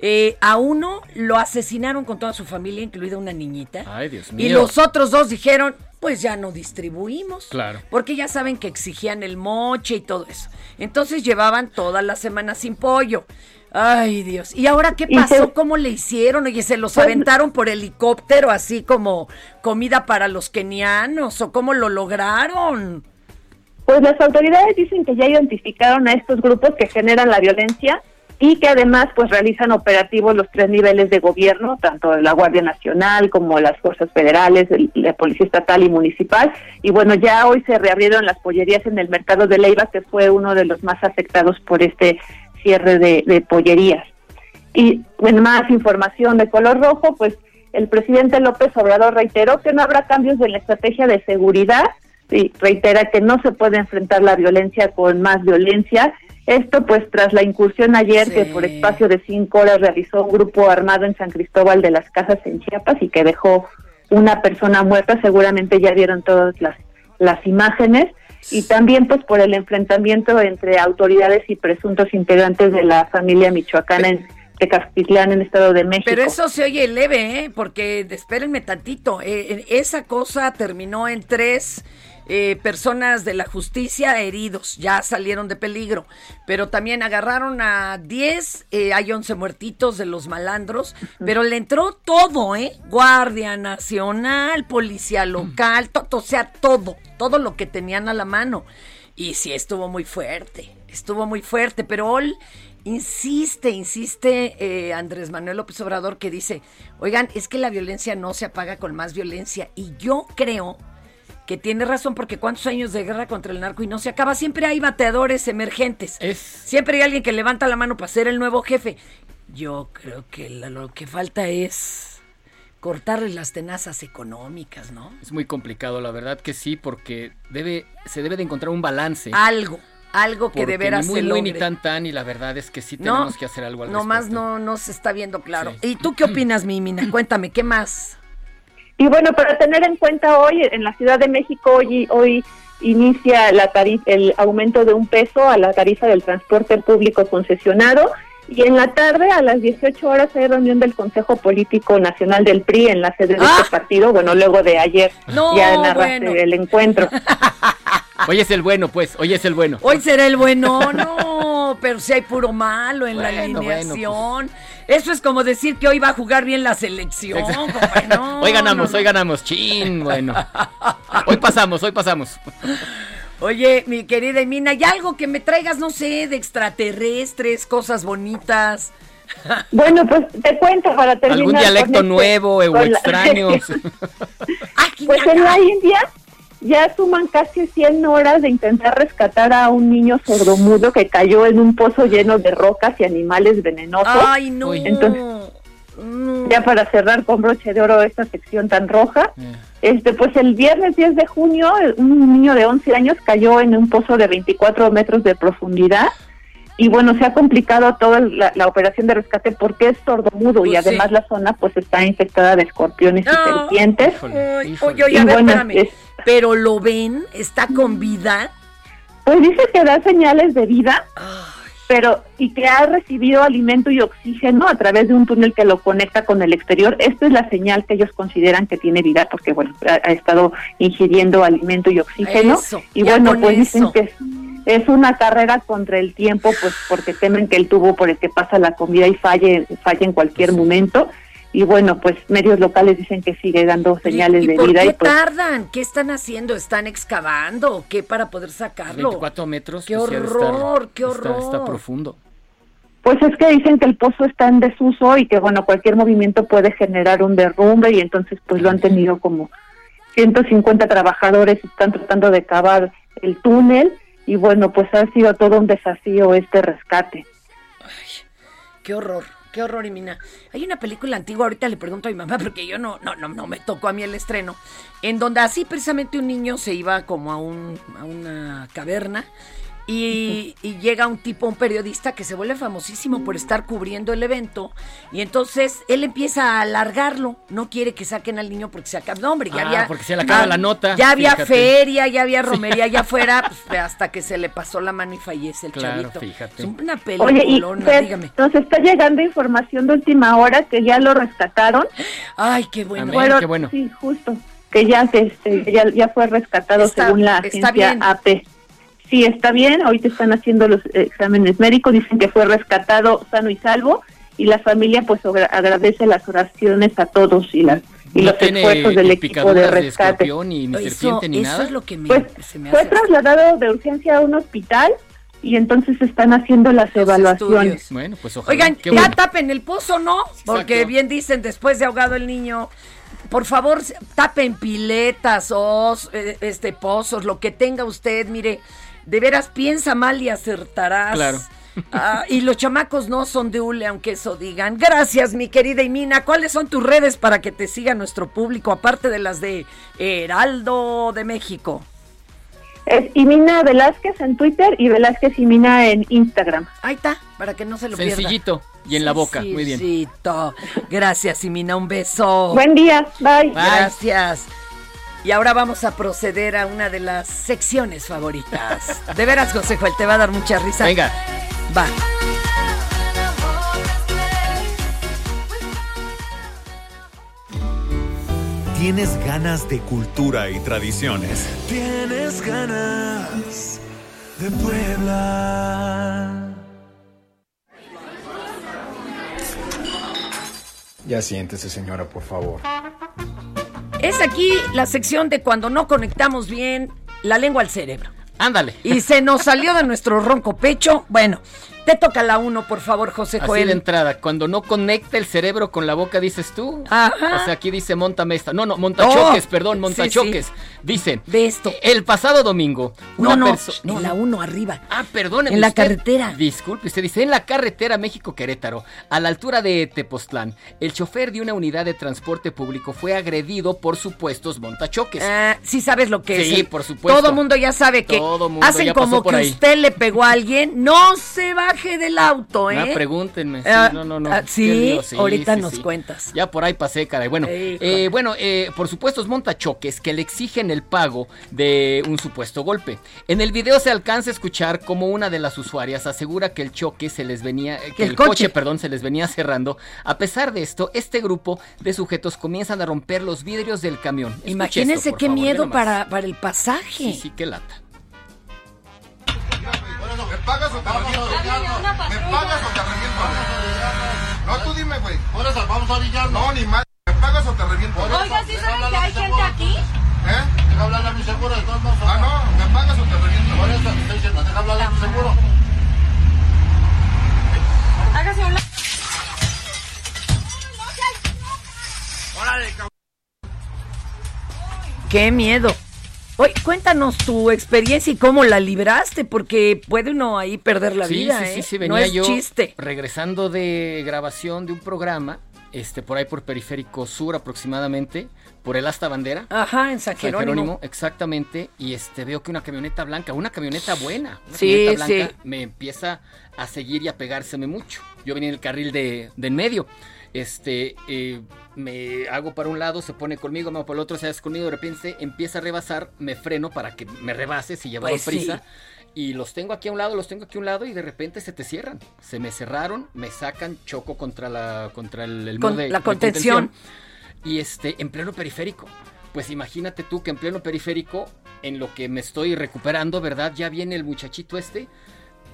B: Eh, a uno lo asesinaron con toda su familia, incluida una niñita.
C: Ay, Dios
B: Y
C: mío.
B: los otros dos dijeron, pues ya no distribuimos.
C: Claro.
B: Porque ya saben que exigían el moche y todo eso. Entonces llevaban toda la semana sin pollo. Ay, Dios. ¿Y ahora qué pasó?
P: se-
B: ¿Cómo le hicieron? Oye, ¿se los
P: Pues-
B: aventaron por helicóptero así como comida para los kenianos? ¿O cómo lo lograron?
P: Pues las autoridades dicen que ya identificaron a estos grupos que generan la violencia y que además pues realizan operativos los tres niveles de gobierno, tanto la Guardia Nacional como las fuerzas federales, el- la Policía Estatal y Municipal. Y bueno, ya hoy se reabrieron las pollerías en el mercado de Leiva, que fue uno de los más afectados por este cierre de, pollerías. Y en más información de color rojo, pues el presidente López Obrador reiteró que no habrá cambios en la estrategia de seguridad y reitera que no se puede enfrentar la violencia con más violencia. Esto pues tras la incursión ayer que por espacio de cinco horas realizó un grupo armado en San Cristóbal de las Casas en Chiapas y que dejó una persona muerta, seguramente ya vieron todas las, las imágenes y también pues por el enfrentamiento entre autoridades y presuntos integrantes de la familia michoacana en Tecaztitlán, en Estado de México.
B: Pero eso se oye leve, ¿eh? Porque espérenme tantito. eh, esa cosa terminó en tres eh, personas de la justicia heridos. Ya salieron de peligro. Pero también agarraron a 10. eh, hay 11 muertitos de los malandros. Pero le entró todo, ¿eh? Guardia Nacional, Policía Local, todo, o sea, todo. Todo lo que tenían a la mano. Y sí, estuvo muy fuerte. Estuvo muy fuerte. Pero Ol insiste, insiste eh, Andrés Manuel López Obrador que dice, oigan, es que la violencia no se apaga con más violencia. Y yo creo que tiene razón porque cuántos años de guerra contra el narco y no se acaba. Siempre hay bateadores emergentes. Siempre hay alguien que levanta la mano para ser el nuevo jefe. Yo creo que lo que falta es cortarle las tenazas económicas, ¿no?
C: Es muy complicado, la verdad que sí, porque debe, se debe de encontrar un balance.
B: Algo, algo que de veras
C: muy,
B: se
C: muy, ni tan, tan, y la verdad es que sí
B: No,
C: tenemos que hacer algo al
B: Nomás
C: respecto.
B: no, no se está viendo claro. ¿Y tú qué opinas, mi Mina? Cuéntame, ¿qué más?
P: Y bueno, para tener en cuenta hoy, en la Ciudad de México, hoy, hoy inicia la tarif- el aumento de un peso a la tarifa del transporte público concesionado. Y en la tarde, a las 18 horas, hay reunión del Consejo Político Nacional del PRI en la sede de este partido. Bueno, luego de ayer
B: ¡Ah! No,
P: ya narraste
B: bueno.
P: el encuentro.
C: Hoy es el bueno, pues, hoy es el bueno.
B: Hoy será el bueno, no, pero si hay puro malo en la
C: bueno,
B: alineación. Eso es como decir que hoy va a jugar bien la selección. No,
C: hoy ganamos,
B: no,
C: hoy ganamos. Chin, bueno. Hoy pasamos, hoy pasamos.
B: Oye, mi querida Emina, ¿y algo que me traigas, no sé, de extraterrestres, cosas bonitas?
P: Bueno, pues te cuento para terminar.
C: Algún
P: con
C: dialecto
P: este-
C: nuevo o extraños.
P: Pues en la India ya suman casi 100 horas de intentar rescatar a un niño sordomudo que cayó en un pozo lleno de rocas y animales venenosos.
B: Ay, no.
P: Entonces, ya para cerrar con broche de oro esta sección tan roja, este pues el viernes 10 de junio eh, un niño de 11 años cayó en un pozo de 24 metros de profundidad y bueno, se ha complicado toda la, la operación de rescate porque es sordomudo y
B: Pues sí.
P: además la zona pues está infectada de escorpiones y
B: No.
P: serpientes.
B: Ay, oye, oye,
P: Y
B: a ver,
P: bueno,
B: espérame.
P: es-
B: Pero lo ven, está con vida.
P: Pues dice que da señales de vida, pero y que ha recibido alimento y oxígeno a través de un túnel que lo conecta con el exterior. Esta es la señal que ellos consideran que tiene vida, porque bueno, ha, ha estado ingiriendo alimento y oxígeno.
B: Eso,
P: y bueno, pues dicen
B: eso.
P: que es, es una carrera contra el tiempo, pues porque temen que el tubo por el que pasa la comida y falle, falle en cualquier momento. Y bueno, pues medios locales dicen que sigue dando señales
B: ¿Y
P: de
B: por
P: vida.
B: qué
P: y pues,
B: tardan? ¿Qué están haciendo? ¿Están excavando o qué para poder sacarlo?
C: 24 metros.
B: ¡Qué
C: pues,
B: horror, qué
C: está- Está,
B: horror!
C: profundo.
P: Pues es que dicen que el pozo está en desuso y que bueno, cualquier movimiento puede generar un derrumbe y entonces pues lo han tenido como 150 trabajadores están tratando de cavar el túnel y bueno, pues ha sido todo un desafío este rescate.
B: Qué horror, qué horror, Imina. Hay una película antigua, ahorita le pregunto a mi mamá, porque yo no, no, no, no me tocó a mí el estreno, en donde así precisamente un niño se iba como a, un, a una caverna y, y llega un tipo, un periodista que se vuelve famosísimo por estar cubriendo el evento y entonces él empieza a alargarlo, no quiere que saquen al niño porque se acaba, no hombre, ya
C: Ah,
B: había...
C: porque se le acaba
B: ah,
C: la nota,
B: Ya había
C: fíjate.
B: feria, ya había romería allá afuera, pues, hasta que se le pasó la mano y fallece el
C: Claro,
B: chavito.
C: fíjate.
B: Es una
P: Oye, y
B: peliculona,
P: Fer,
B: dígame.
P: nos está llegando información de última hora que ya lo rescataron.
B: Ay, qué bueno.
C: Amén,
P: Fueron-
C: qué bueno.
P: Sí, justo. Que ya, este, ya, ya fue rescatado
B: Está-
P: según la
B: está
P: agencia
B: bien.
P: AP. Sí, está bien. Ahorita están haciendo los exámenes médicos. Dicen que fue rescatado sano y salvo. Y la familia, pues, agra- agradece las oraciones a todos y, las, y
C: No
P: los
C: tiene
P: esfuerzos del equipo de rescate.
C: ni, ni
B: Eso-
C: serpiente ni
B: eso
C: nada.
B: es lo que me,
P: Pues,
B: se me
P: Fue trasladado de urgencia a un hospital y entonces están haciendo las evaluaciones.
C: Bueno, pues ojalá.
B: Oigan,
C: Qué
B: ya
C: bueno.
B: tapen el pozo, ¿no? Porque
C: Exacto.
B: bien dicen, después de ahogado el niño, por favor, tapen piletas, os, eh, este, pozos, lo que tenga usted, mire, de veras piensa mal y acertarás.
C: Claro.
B: Ah, y los chamacos no son de hule, aunque eso digan. Gracias, mi querida Imina. ¿Cuáles son tus redes para que te siga nuestro público, aparte de las de Heraldo de México?
P: Es Imina Velázquez en Twitter y Velázquez Imina en Instagram.
B: Ahí está, para que no se lo pierda.
C: Sencillito y en la boca. Muy bien.
B: Gracias, Imina. Un beso.
P: Buen día. Bye.
B: Gracias. Y ahora vamos a proceder a una de las secciones favoritas. De veras, José Joel, te va a dar mucha risa.
C: Venga.
B: Va.
Q: Tienes ganas de cultura y tradiciones.
O: Tienes ganas de Puebla.
R: Ya siéntese, señora, por favor.
B: Es aquí la sección de cuando no conectamos bien la lengua al cerebro.
C: Ándale.
B: Y se nos salió de nuestro ronco pecho. Bueno, te toca la uno, por favor, José
C: Así
B: Joel.
C: de entrada, cuando no conecta el cerebro con la boca, dices tú.
B: Ajá.
C: O sea, aquí dice montame esta. No, no, montachoques,
B: Oh,
C: perdón,
B: sí,
C: montachoques.
B: sí.
C: Dicen.
B: De esto.
C: El pasado domingo.
B: No, no, no, la uno arriba.
C: Ah, perdóneme
B: En la
C: usted.
B: carretera.
C: Disculpe, usted dice en la carretera México-Querétaro, a la altura de Tepoztlán, el chofer de una unidad de transporte público fue agredido por supuestos montachoques.
B: Ah, sí sabes lo que
C: Sí,
B: es. el-
C: por supuesto.
B: Todo mundo ya sabe que
C: Todo mundo
B: hacen
C: ya pasó
B: como
C: por
B: que
C: ahí.
B: usted le pegó a alguien. No se baje del auto, ¿eh?
C: Ah, pregúntenme. Sí,
B: Ah,
C: no, no, no.
B: ah, sí,
C: sí,
B: ahorita
C: sí,
B: nos cuentas.
C: Ya por ahí pasé, caray. Bueno, eh, bueno eh, por supuesto es montachoques que le exigen el pago de un supuesto golpe. En el video se alcanza a escuchar como una de las usuarias asegura que el choque se les venía, eh, que
B: El
C: el, coche.
B: coche.
C: perdón, se les venía cerrando. A pesar de esto, este grupo de sujetos comienzan a romper los vidrios del camión. Escuche
B: Imagínense
C: esto,
B: qué
C: favor,
B: miedo para, para el pasaje.
C: Sí, sí, qué lata.
S: ¿Me pagas o te reviento? ¿Me pagas o te reviento? No, tú dime, güey. Por eso, vamos a orillarnos. No, ni más. ¿Me pagas o te reviento?
J: Oiga, ¿sí saben que hay gente aquí?
S: ¿Eh? Deja hablarle a mi seguro, de todos modos. Ah, no, ¿me pagas o te reviento? Por eso te estoy diciendo, deja hablarle a mi seguro.
J: Hágase un lado.
S: Órale, cabrón.
B: Qué miedo. Oye, cuéntanos tu experiencia y cómo la libraste, porque puede uno ahí perder la
C: sí,
B: vida,
C: sí,
B: ¿eh?
C: sí, sí,
B: no
C: venía
B: es
C: yo
B: chiste.
C: regresando de grabación de un programa este, por ahí por Periférico Sur aproximadamente, por el Asta Bandera.
B: Ajá, en San Jerónimo.
C: exactamente. Y este veo que una camioneta blanca, una camioneta buena, una
B: Sí,
C: camioneta blanca,
B: sí.
C: me empieza a seguir y a pegárseme mucho. Yo venía en el carril de, de en medio. Este, eh, me hago para un lado, se pone conmigo, me hago para el otro, se hace conmigo, de repente empieza a rebasar, me freno para que me rebase si llevaba
B: Pues sí.
C: prisa. Y los tengo aquí a un lado, los tengo aquí a un lado y de repente se te cierran. Se me cerraron, me sacan, choco contra la contra el, el
B: Con
C: de
B: la contención.
C: y este en pleno periférico. Pues imagínate tú que en pleno periférico, en lo que me estoy recuperando, ¿verdad? Ya viene el muchachito este.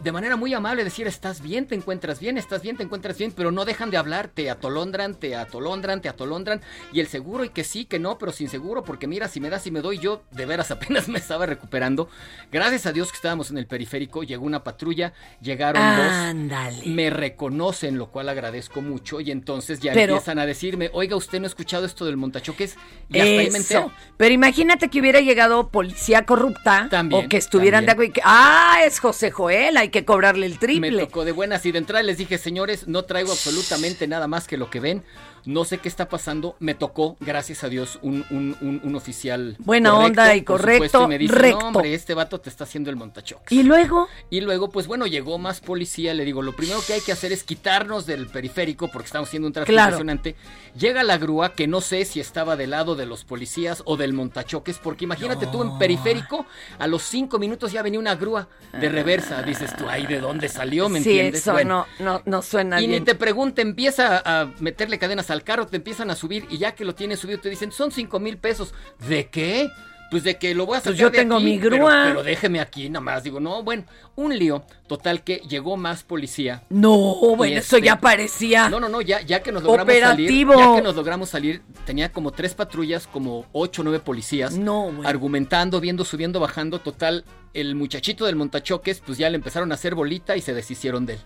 C: De manera muy amable decir, estás bien, te encuentras bien, estás bien, te encuentras bien, pero no dejan de hablar, te atolondran, te atolondran, te atolondran, y el seguro y que sí, que no, pero sin seguro, porque mira, si me das y me doy, yo de veras apenas me estaba recuperando. Gracias a Dios que estábamos en el periférico, llegó una patrulla, llegaron
B: Ándale.
C: dos, me reconocen, lo cual agradezco mucho, y entonces ya
B: Pero-
C: empiezan a decirme, oiga, usted no ha escuchado esto del montachoques, y hasta ahí me entero.
B: Eso. Pero imagínate que hubiera llegado policía corrupta
C: También,
B: o que estuvieran de acuerdo. y que, Ah, es José Joel, hay que cobrarle el
C: Me
B: triple.
C: tocó de buenas y de entrada les dije, señores, no traigo absolutamente nada más que lo que ven. No sé qué está pasando. Me tocó, gracias a Dios, un, un- un- un oficial.
B: Buena onda y
C: por
B: correcto,
C: supuesto, y me dice,
B: recto.
C: no, hombre, este vato te está haciendo el montachoques.
B: Y luego,
C: Y luego, pues bueno, llegó más policía. Le digo, lo primero que hay que hacer es quitarnos del periférico porque estamos haciendo un tráfico
B: Claro.
C: impresionante. Llega la grúa, que no sé si estaba del lado de los policías o del montachoques, porque imagínate tú en periférico, a los cinco minutos ya venía una grúa de reversa. Dices tú, ay, ¿de dónde salió? ¿Me
B: sí,
C: entiendes?
B: eso
C: Bueno,
B: no, no, no suena
C: y
B: bien.
C: ni te pregunta, empieza a meterle cadenas al carro, te empiezan a subir y ya que lo tienes subido te dicen, son cinco mil pesos. ¿De qué? Pues de que lo voy a sacar
B: Pues yo
C: de
B: tengo
C: aquí,
B: mi grúa.
C: Pero, déjeme aquí nada más. Digo, no, bueno, un lío. Total que llegó más policía.
B: No, bueno, eso
C: este-
B: ya parecía.
C: No, no, no, ya, ya que nos logramos
B: Operativo.
C: salir. Ya que nos logramos salir, tenía como tres patrullas, como ocho o nueve policías.
B: No, bueno.
C: Argumentando, viendo, subiendo, bajando. Total, el muchachito del montachoques, pues ya le empezaron a hacer bolita y se deshicieron de él.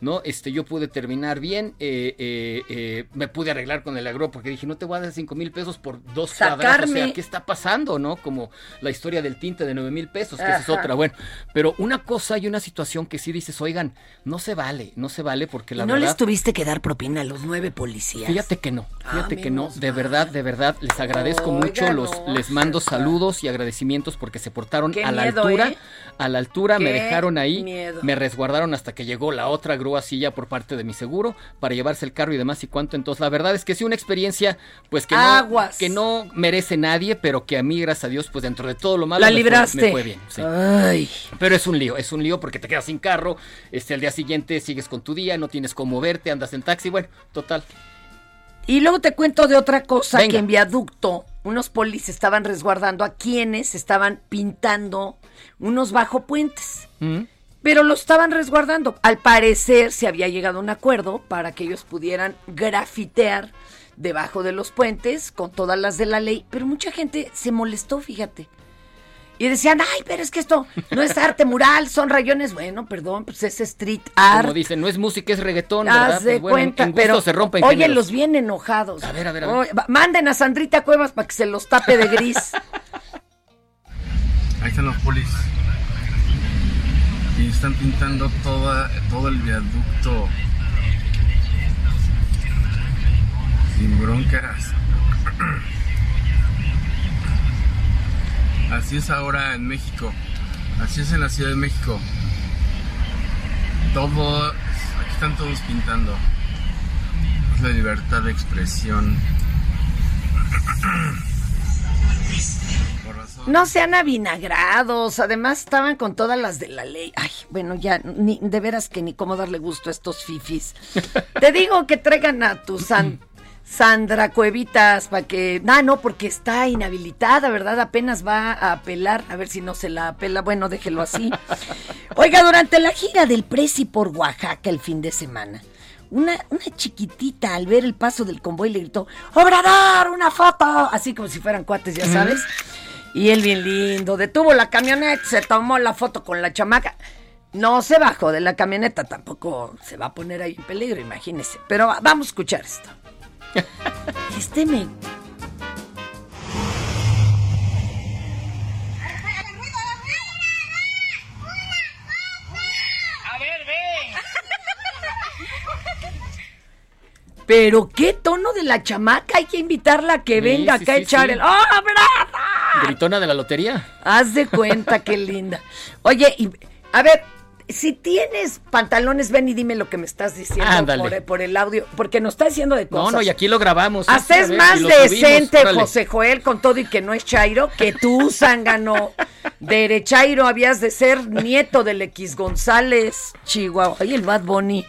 C: ¿No? Este, yo pude terminar bien, eh, eh, eh, me pude arreglar con el agro porque dije, no te voy a dar cinco mil pesos por dos cuadras, o
B: Sacarme.
C: sea, ¿qué está pasando, no? Como la historia del tinte de nueve mil pesos, que esa es otra, bueno, pero una cosa y una situación que sí dices, oigan, no se vale, no se vale porque la
B: ¿Y no
C: verdad...
B: les tuviste que dar propina a los nueve policías?
C: Fíjate que no, fíjate
B: Ah,
C: que no,
B: menos
C: de verdad, de verdad, les agradezco
B: Oiga,
C: mucho, los,
B: no,
C: les mando saludos y agradecimientos porque se portaron
B: Qué
C: a la
B: miedo,
C: altura,
B: ¿eh?
C: a la altura, me dejaron ahí,
B: miedo.
C: me resguardaron hasta que llegó la otra grúa silla por parte de mi seguro para llevarse el carro y demás y cuánto, entonces la verdad es que sí una experiencia pues que no,
B: Aguas.
C: que no merece nadie, pero que a mí gracias a Dios pues dentro de todo lo malo
B: La
C: me fue-
B: libraste.
C: me fue bien, sí.
B: Ay.
C: Pero es un lío, es un lío porque te quedas sin carro, este al día siguiente sigues con tu día, no tienes cómo moverte, andas en taxi, bueno, total.
B: Y luego te cuento de otra cosa
C: Venga.
B: que en viaducto unos polis estaban resguardando a quienes estaban pintando unos bajo puentes.
C: ¿Mm?
B: Pero lo estaban resguardando. Al parecer se había llegado a un acuerdo para que ellos pudieran grafitear debajo de los puentes con todas las de la ley. Pero mucha gente se molestó, fíjate. Y decían, ay, pero es que esto no es arte mural, son rayones. Bueno, perdón, pues es street art.
C: Como dicen, no es música, es reggaetón, ¿verdad?
B: Haz de
C: Pues bueno, en-
B: cuenta,
C: en gusto
B: pero
C: se rompen
B: oye,
C: géneros.
B: los bien enojados.
C: A ver, a ver, a ver.
B: Oye, manden a Sandrita Cuevas para que se los tape de gris.
T: Ahí están los polis. Y están pintando toda, todo el viaducto. Sin broncas. Así es ahora en México. Así es en la Ciudad de México. Todo. Aquí están todos pintando. Es la libertad de expresión.
B: No sean avinagrados, además estaban con todas las de la ley. Ay, bueno, ya, ni, de veras que ni cómo darle gusto a estos fifis. Te digo que traigan a tu San- Sandra Cuevitas para que... Ah, no, porque está inhabilitada, ¿verdad? Apenas va a apelar, a ver si no se la apela. Bueno, déjelo así. Oiga, durante la gira del Prezi por Oaxaca el fin de semana, una, una chiquitita al ver el paso del convoy le gritó, ¡Obrador, una foto! Así como si fueran cuates, ya sabes. Y él bien lindo, detuvo la camioneta, se tomó la foto con la chamaca. No se bajó de la camioneta, tampoco se va a poner ahí en peligro, imagínese. Pero va- vamos a escuchar esto. Este me... Pero qué tono de la chamaca, hay que invitarla a que
C: Sí,
B: venga
C: sí,
B: acá a
C: sí,
B: echar el... ¡Oh, brava!
C: Gritona de la lotería.
B: Haz de cuenta, qué linda. Oye, y, a ver, si tienes pantalones, ven y dime lo que me estás diciendo
C: Ándale.
B: por, por el audio, porque nos está diciendo de
C: No,
B: cosas.
C: no, y aquí lo grabamos.
B: Hasta
C: Sí, a
B: es
C: ver,
B: más
C: y subimos,
B: decente. José Joel con todo y que no es Chairo, que tú, Zángano. Derechairo habías de ser nieto del X González, Chihuahua. Ay, el Bad Bunny.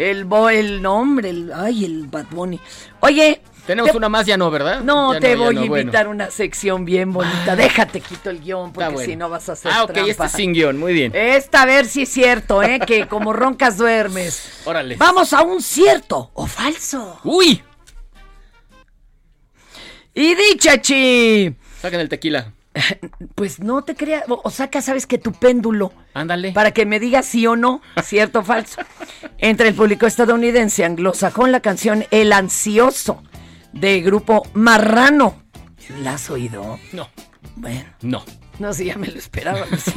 B: El, bo, el nombre, el, ay, el Bad Bunny. Oye.
C: Tenemos
B: te-
C: una más, ya no, ¿verdad?
B: No,
C: Ya
B: te voy
C: no,
B: a
C: bueno.
B: invitar una sección bien bonita. Déjate, quito el guion, porque
C: bueno.
B: si no vas a hacer
C: Ah, ok,
B: trampa.
C: este es sin guion, muy bien.
B: Esta, a ver si es cierto, ¿eh? Que como roncas duermes.
C: Órale.
B: Vamos a un cierto o falso.
C: ¡Uy!
B: Y di, chachi.
C: Saquen el tequila.
B: Pues no te creas, o, o saca, sabes que tu péndulo.
C: Ándale.
B: Para que me digas sí o no, cierto o falso. Entre el público estadounidense anglosajón la canción El Ansioso de grupo Marrano. ¿La has oído?
C: No.
B: Bueno.
C: No.
B: No, sí, ya me lo esperaba. sí.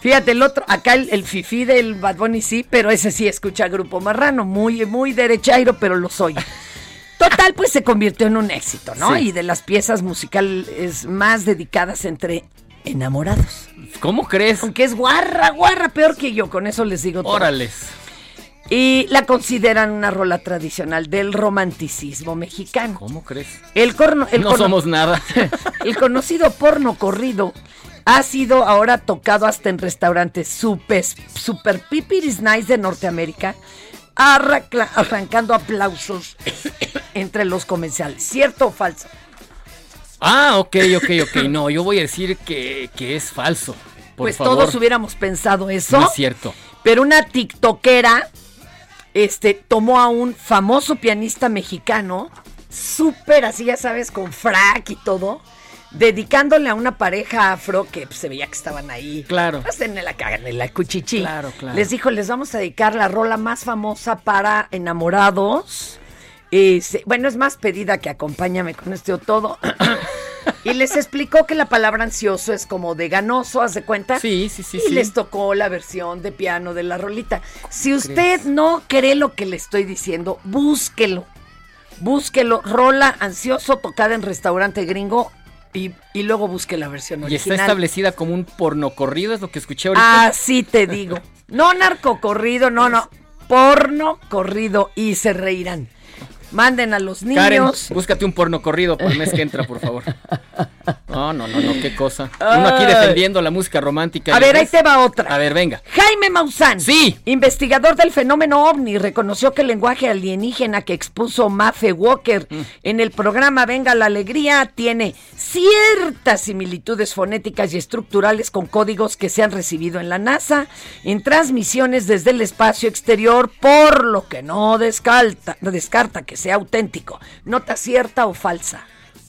B: Fíjate, el otro, acá el, el fifí del Bad Bunny sí, pero ese sí escucha Grupo Marrano, muy, muy derechairo, pero lo soy. Total, pues se convirtió en un éxito, ¿no?
C: Sí.
B: Y de las piezas musicales más dedicadas entre enamorados.
C: ¿Cómo crees?
B: Aunque es guarra, guarra, peor que yo, con eso les digo todo.
C: Órales.
B: Y la consideran una rola tradicional del romanticismo mexicano.
C: ¿Cómo crees?
B: El corno, el
C: no
B: corno-
C: somos nada.
B: el conocido porno corrido ha sido ahora tocado hasta en restaurantes super, super pipiris nice de Norteamérica, arrancando aplausos entre los comensales. ¿Cierto o falso?
C: Ah, ok, ok, ok. No, yo voy a decir que, que es falso. Por
B: pues
C: favor.
B: todos hubiéramos pensado eso.
C: No es cierto.
B: Pero una tiktokera este, tomó a un famoso pianista mexicano, súper así, ya sabes, con frac y todo, dedicándole a una pareja afro que pues, se veía que estaban ahí.
C: Claro.
B: Hacen en la cagan, en la cuchichi.
C: Claro, claro.
B: Les dijo, les vamos a dedicar la rola más famosa para enamorados. Este, bueno, es más pedida que acompáñame con este o todo. y les explicó que la palabra ansioso es como de ganoso, ¿haz de cuenta?
C: Sí, sí, sí.
B: y
C: sí.
B: les tocó la versión de piano de la rolita. Si usted no cree lo que le estoy diciendo, búsquelo. Búsquelo. Rola ansioso tocada en restaurante gringo y, y luego busque la versión
C: Y está
B: original.
C: establecida como un porno corrido, es lo que escuché ahorita.
B: Así te digo. No narco corrido, no, no. Porno corrido y se reirán. Manden a los
C: Karen,
B: niños.
C: búscate un porno corrido por el mes que entra, por favor. No, no, no, no, qué cosa. Uno aquí defendiendo la música romántica.
B: A
C: ¿ya
B: ver, ahí te va otra.
C: A ver, venga.
B: Jaime Maussan,
C: Sí.
B: investigador del fenómeno ovni, reconoció que el lenguaje alienígena que expuso Mafe Walker
C: Mm.
B: en el programa Venga la Alegría tiene ciertas similitudes fonéticas y estructurales con códigos que se han recibido en la NASA en transmisiones desde el espacio exterior, por lo que no descarta, descarta que sea auténtico. ¿Nota cierta o falsa?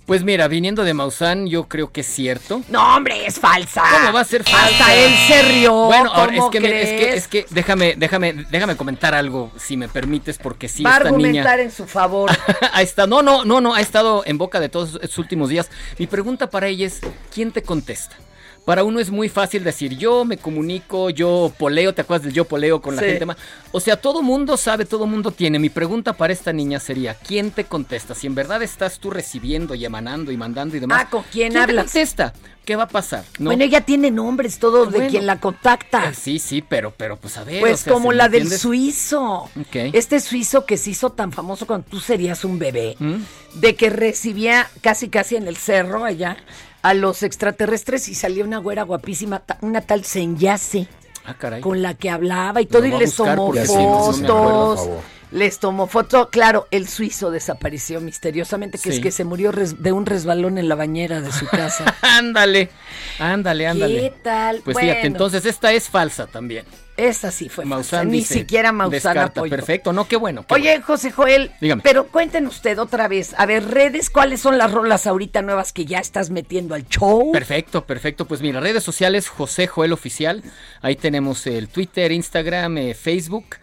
C: Pues mira, viniendo de Maussan, yo creo que es cierto.
B: No, hombre, es falsa.
C: ¿Cómo va a ser falsa?
B: Hasta él se rió.
C: Bueno, ahora, es
B: ¿cómo
C: que, es que,
B: crees?
C: es que, déjame, déjame, déjame comentar algo, si me permites, porque sí,
B: Va a
C: esta
B: argumentar
C: niña
B: en su favor.
C: ha estado, no, no, no, no, ha estado en boca de todos estos últimos días. Mi pregunta para ella es, ¿quién te contesta? Para uno es muy fácil decir, yo me comunico, yo poleo, ¿te acuerdas del yo poleo con la
B: Sí.
C: gente más? O sea, todo mundo sabe, todo mundo tiene. Mi pregunta para esta niña sería, ¿quién te contesta? Si en verdad estás tú recibiendo y emanando y mandando y demás.
B: Ah, ¿con quién
C: te
B: hablas?
C: contesta? ¿Qué va a pasar? ¿No?
B: Bueno, ella tiene nombres todo de
C: Bueno.
B: quien la contacta.
C: Eh, sí, sí, pero, pero pues a ver.
B: Pues
C: o sea,
B: como
C: ¿sí
B: la del suizo. Este suizo que se hizo tan famoso cuando tú serías un bebé,
C: ¿Mm?
B: de que recibía casi casi en el cerro allá a los extraterrestres y salía una güera guapísima, una tal Senyase,
C: Ah, caray.
B: con la que hablaba y todo y les tomó
C: sí, no acuerdo,
B: fotos. Les tomó foto, claro, el suizo desapareció misteriosamente, que
C: Sí.
B: es que se murió res- de un resbalón en la bañera de su casa.
C: ándale, ándale, ándale.
B: ¿Qué tal?
C: Pues
B: Bueno.
C: fíjate, entonces esta es falsa también.
B: Esa sí fue
C: Maussan
B: ni
C: dice,
B: siquiera Maussan apoyó.
C: Perfecto, no, qué bueno. qué
B: Oye, José Joel,
C: Dígame.
B: pero cuenten usted otra vez, a ver, redes, ¿cuáles son las rolas ahorita nuevas que ya estás metiendo al show?
C: Perfecto, perfecto. Pues mira, redes sociales José Joel Oficial. Ahí tenemos el Twitter, Instagram, eh, Facebook.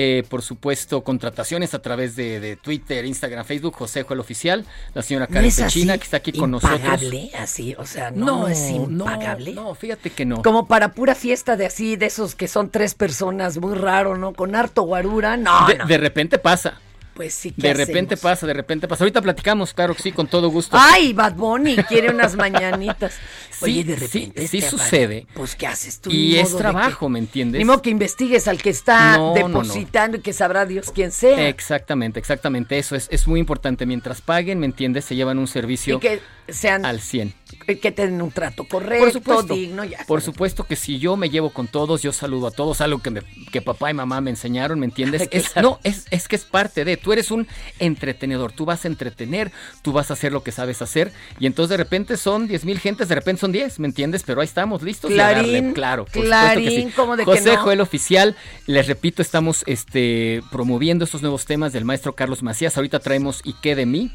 C: Eh, por supuesto, contrataciones a través de, de Twitter, Instagram, Facebook, José Joel Oficial. La señora
B: ¿No
C: Karen Pechina, que está aquí con nosotros.
B: impagable, así, o sea, no, es impagable.
C: No, fíjate que no.
B: Como para pura fiesta de así, de esos que son tres personas, muy raro, ¿no? Con harto guarura, no,
C: de,
B: no.
C: de repente pasa.
B: Pues sí, ¿qué
C: De repente
B: hacemos?
C: pasa, de repente pasa. Ahorita platicamos, claro que sí, con todo gusto.
B: Ay, Bad Bunny quiere unas mañanitas. Oye, de
C: sí,
B: repente
C: sí sucede.
B: apare- Pues, ¿qué haces tú?
C: Y es trabajo,
B: que-
C: ¿me entiendes?
B: Ni modo que investigues al que está
C: No, no, no.
B: depositando y que sabrá Dios quién sea.
C: Exactamente, exactamente. Eso es, es muy importante. Mientras paguen, ¿me entiendes? Se llevan un servicio
B: y que sean,
C: al 100.
B: Que tengan un trato correcto,
C: Por supuesto,
B: digno, ya.
C: por supuesto que si yo me llevo con todos, yo saludo a todos, algo que, me- que papá y mamá me enseñaron, ¿me entiendes? Es, no, es, es que es parte de, tú eres un entretenedor, tú vas a entretener, tú vas a hacer lo que sabes hacer, y entonces de repente son 10 mil gentes, de repente son 10, ¿me entiendes? Pero ahí estamos listos. darle,
B: Clarín,
C: claro, por
B: Clarín,
C: que sí.
B: ¿cómo de que
C: José
B: no?
C: Joel Oficial, les repito, estamos este, promoviendo estos nuevos temas del maestro Carlos Macías, ahorita traemos ¿Y qué de mí?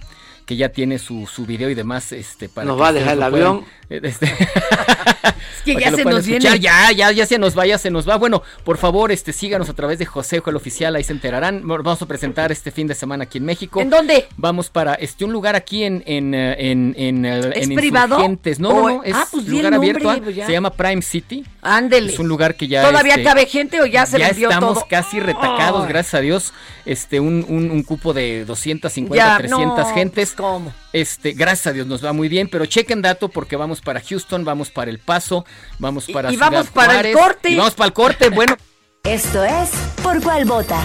C: Que ya tiene su, su video y demás este para
U: Nos
C: que
U: va a dejar el
C: puedan,
U: avión.
C: este,
B: Es que ya se nos
C: escuchar.
B: viene.
C: Ya, ya, ya se nos va, ya se nos va. Bueno, por favor, este, síganos a través de José Joel Oficial, ahí se enterarán. Vamos a presentar este fin de semana aquí en México.
B: ¿En dónde?
C: Vamos para este un lugar aquí en en en, en, eh,
B: ¿Es
C: en
B: privado?
C: Insurgentes. No,
B: O-
C: no, es
B: ah, pues el
C: lugar abierto. ah,
B: pues
C: se llama Prime City.
B: Ándele.
C: Es un lugar que ya
B: ¿Todavía
C: este,
B: cabe gente o ya se
C: ya
B: vendió
C: estamos
B: todo?
C: casi retacados, gracias a Dios. Este, un, un, un cupo de 250,
B: Ya,
C: 300
B: no,
C: gentes.
B: ¿Cómo?
C: Este, gracias a Dios nos va muy bien, pero chequen dato porque vamos para Houston, vamos para El Paso, vamos para
B: y
C: Ciudad
B: vamos para el corte.
C: Y vamos para el corte, bueno.
G: Esto es Por Cuál Vota.